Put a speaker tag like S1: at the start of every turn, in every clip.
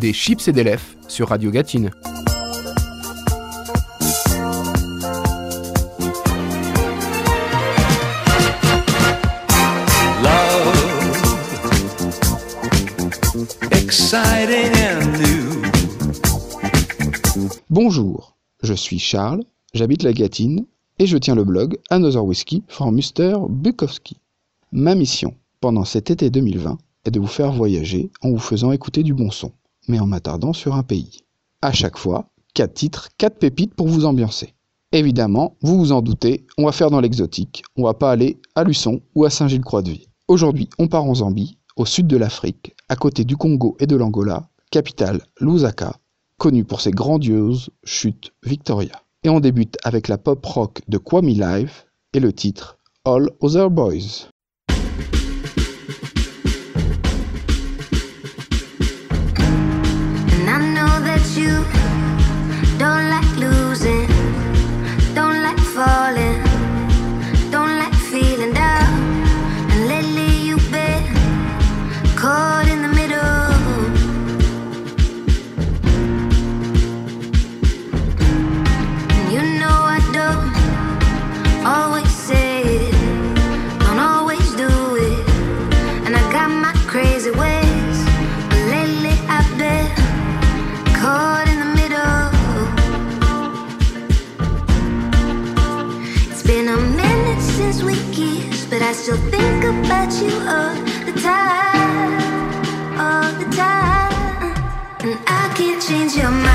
S1: des chips et des lèvres sur Radio Gatine. Bonjour, je suis Charles, j'habite la Gatine et je tiens le blog Another Whiskey for Mr. Bukowski. Ma mission pendant cet été 2020 est de vous faire voyager en vous faisant écouter du bon son, mais en m'attardant sur un pays. À chaque fois, quatre titres, quatre pépites pour vous ambiancer. Évidemment, vous vous en doutez, on va faire dans l'exotique, on va pas aller à Luçon ou à Saint-Gilles-Croix-de-Vie. Aujourd'hui, on part en Zambie, au sud de l'Afrique, à côté du Congo et de l'Angola, capitale Lusaka, connue pour ses grandioses chutes Victoria. Et on débute avec la pop rock de Kwame Live et le titre All Other Boys. your mind.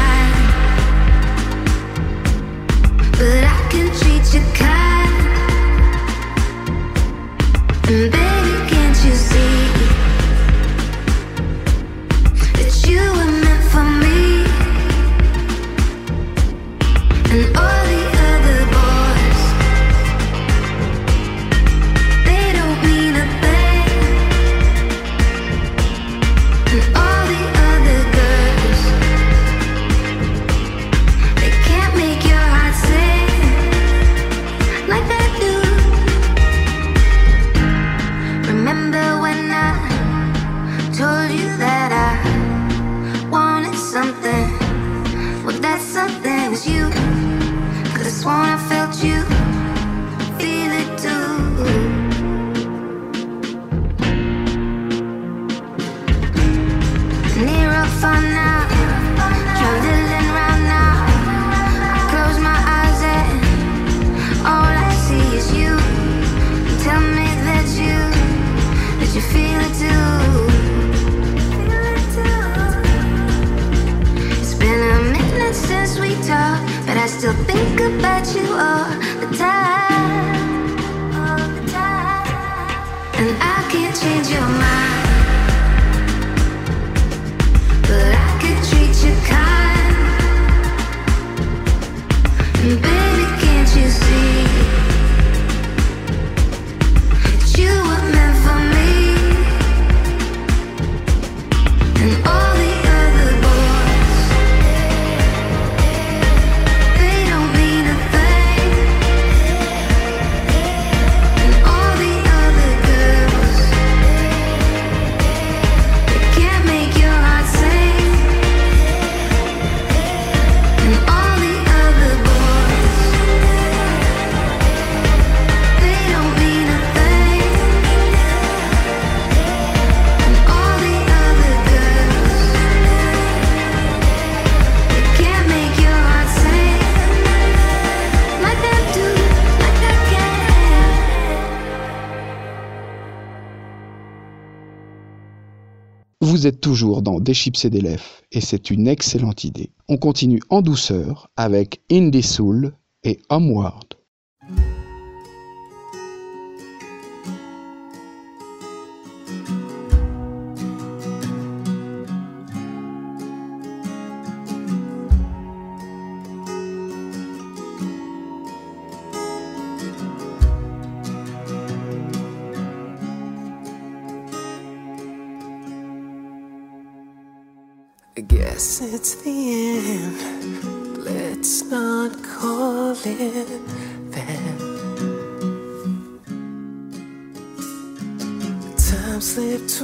S1: Vous êtes toujours dans Des chips et des lèvres et c'est une excellente idée. On continue en douceur avec Indie Soul et Homeward.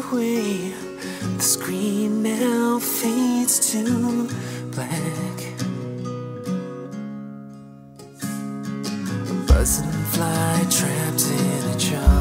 S2: away. The screen now fades to black. A buzzing fly trapped in a jar.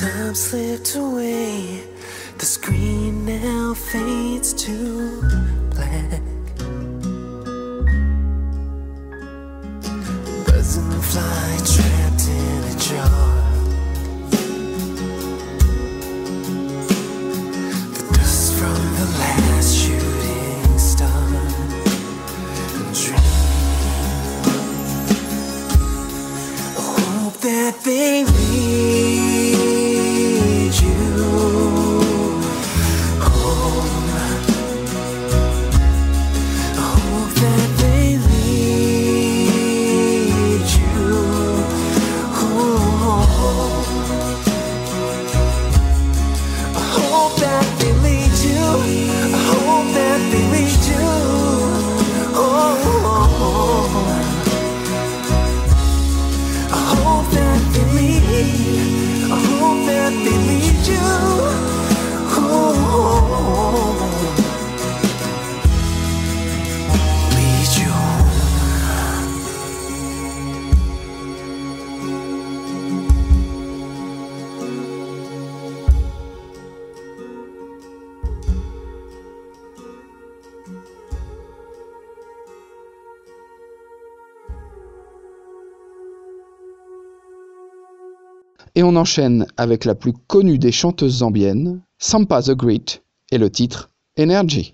S2: Time slipped away, the screen now fades to black.
S1: Et on enchaîne avec la plus connue des chanteuses zambiennes, Sampa the Great, et le titre Energy.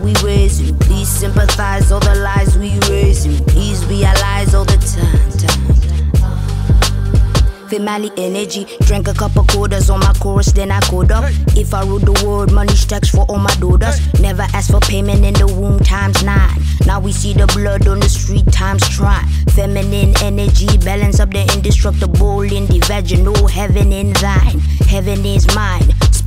S3: We raise raising. Please sympathize all the lies we raise raising. Please realize all the time. time. Family energy, drank a couple quarters on my chorus, then I code up. If I rule the world, money stacks for all my daughters. Never ask for payment in the womb times nine. Now we see the blood on the street times try. Feminine energy, balance up the indestructible in the vaginal. Heaven in thine, heaven is mine.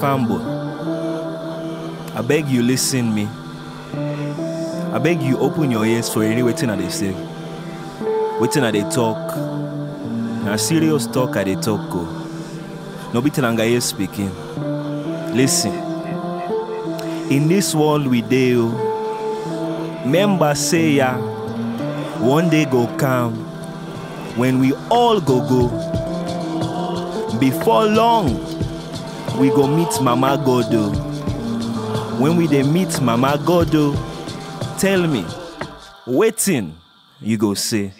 S4: Fanboy. I beg you listen me. I beg you open your ears for any waiting at they say. Waiting at they talk. Na serious talk at they talk go. No be Tenangaye speaking. Listen. In this world we deal, oh, member say ya, one day go come when we all go go. Before long, we go meet Mama Godo. When we dey meet Mama Godo, tell me, waiting you go say.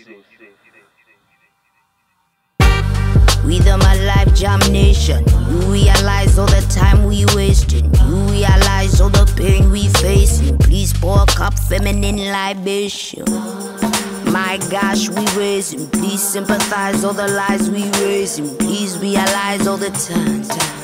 S3: With my life jam nation, you realize all the time we wasting. You realize all the pain we facing. Please pour a cup feminine libation. My gosh, we raising. Please sympathize all the lies we raising. Please realize all the time. time.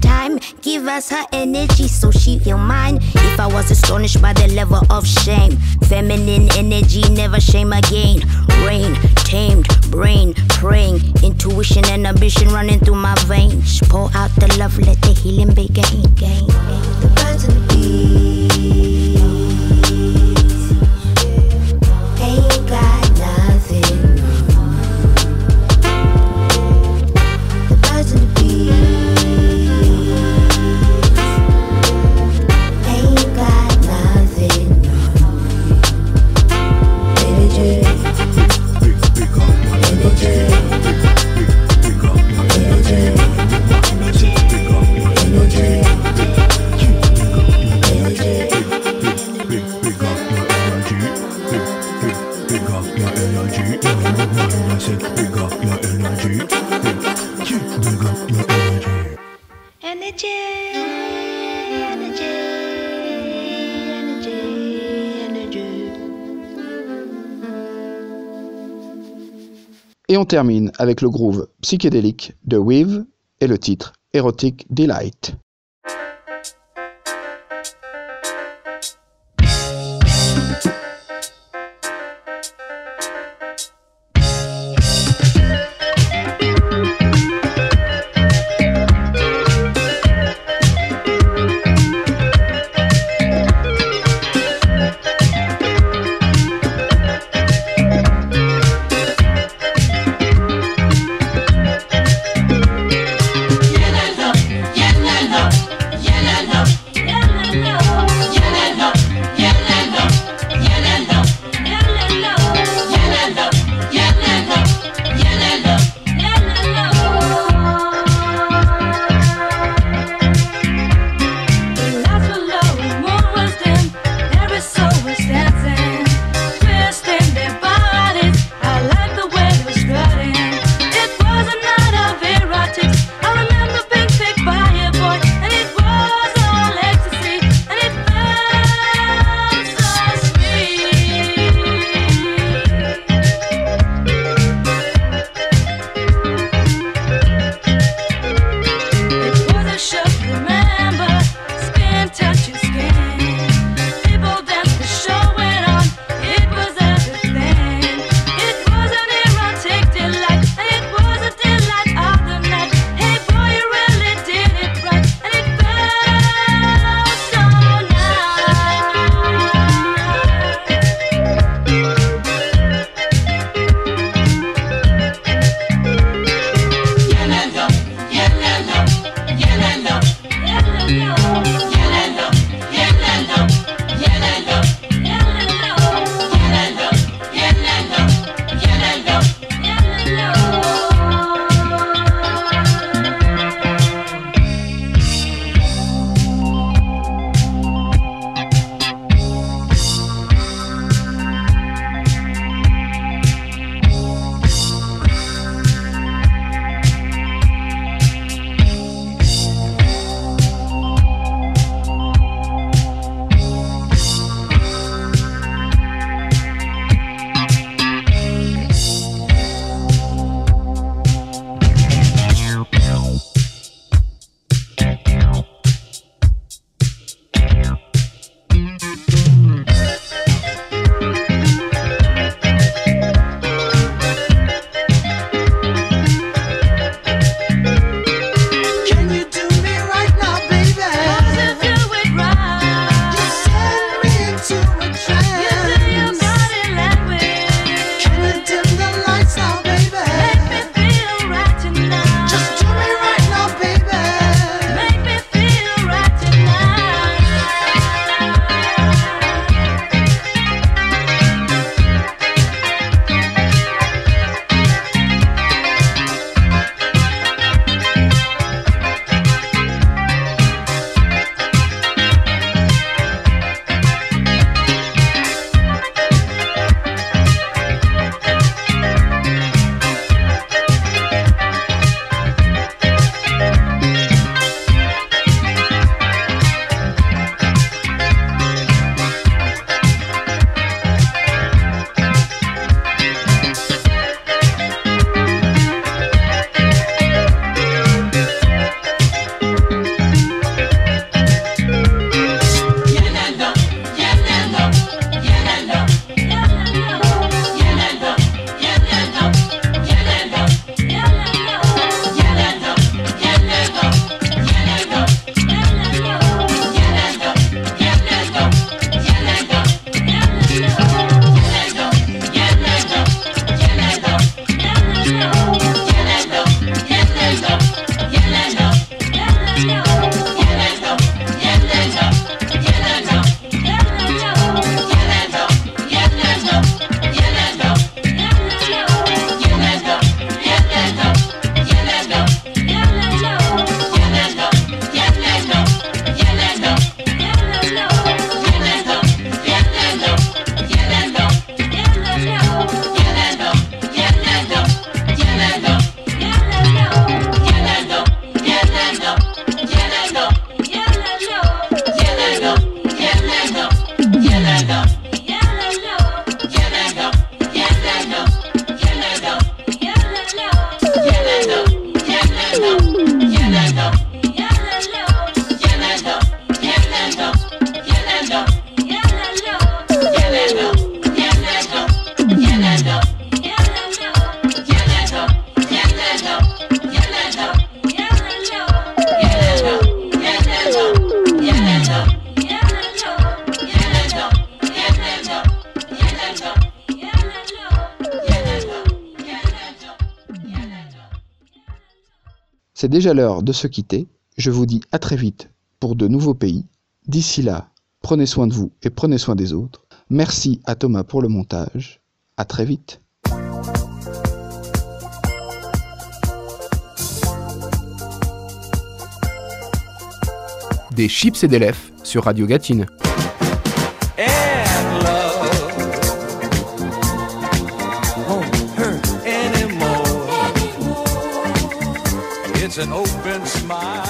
S3: time. Give us her energy so she feel mine. If I was astonished by the level of shame, feminine energy never shame again. Rain, tamed, brain, praying, intuition and ambition running through my veins. Pour out the love, let the healing begin. The birds and the bees
S1: Et on termine avec le groove psychédélique de Weave et le titre Erotic Delight.
S5: C'est déjà l'heure de se quitter. Je vous dis à très vite pour de nouveaux pays. D'ici là, prenez soin de vous et prenez soin des autres. Merci à Thomas pour le montage. À très vite.
S6: Des chips et des lèvres sur Radio Gatine.
S7: An open smile.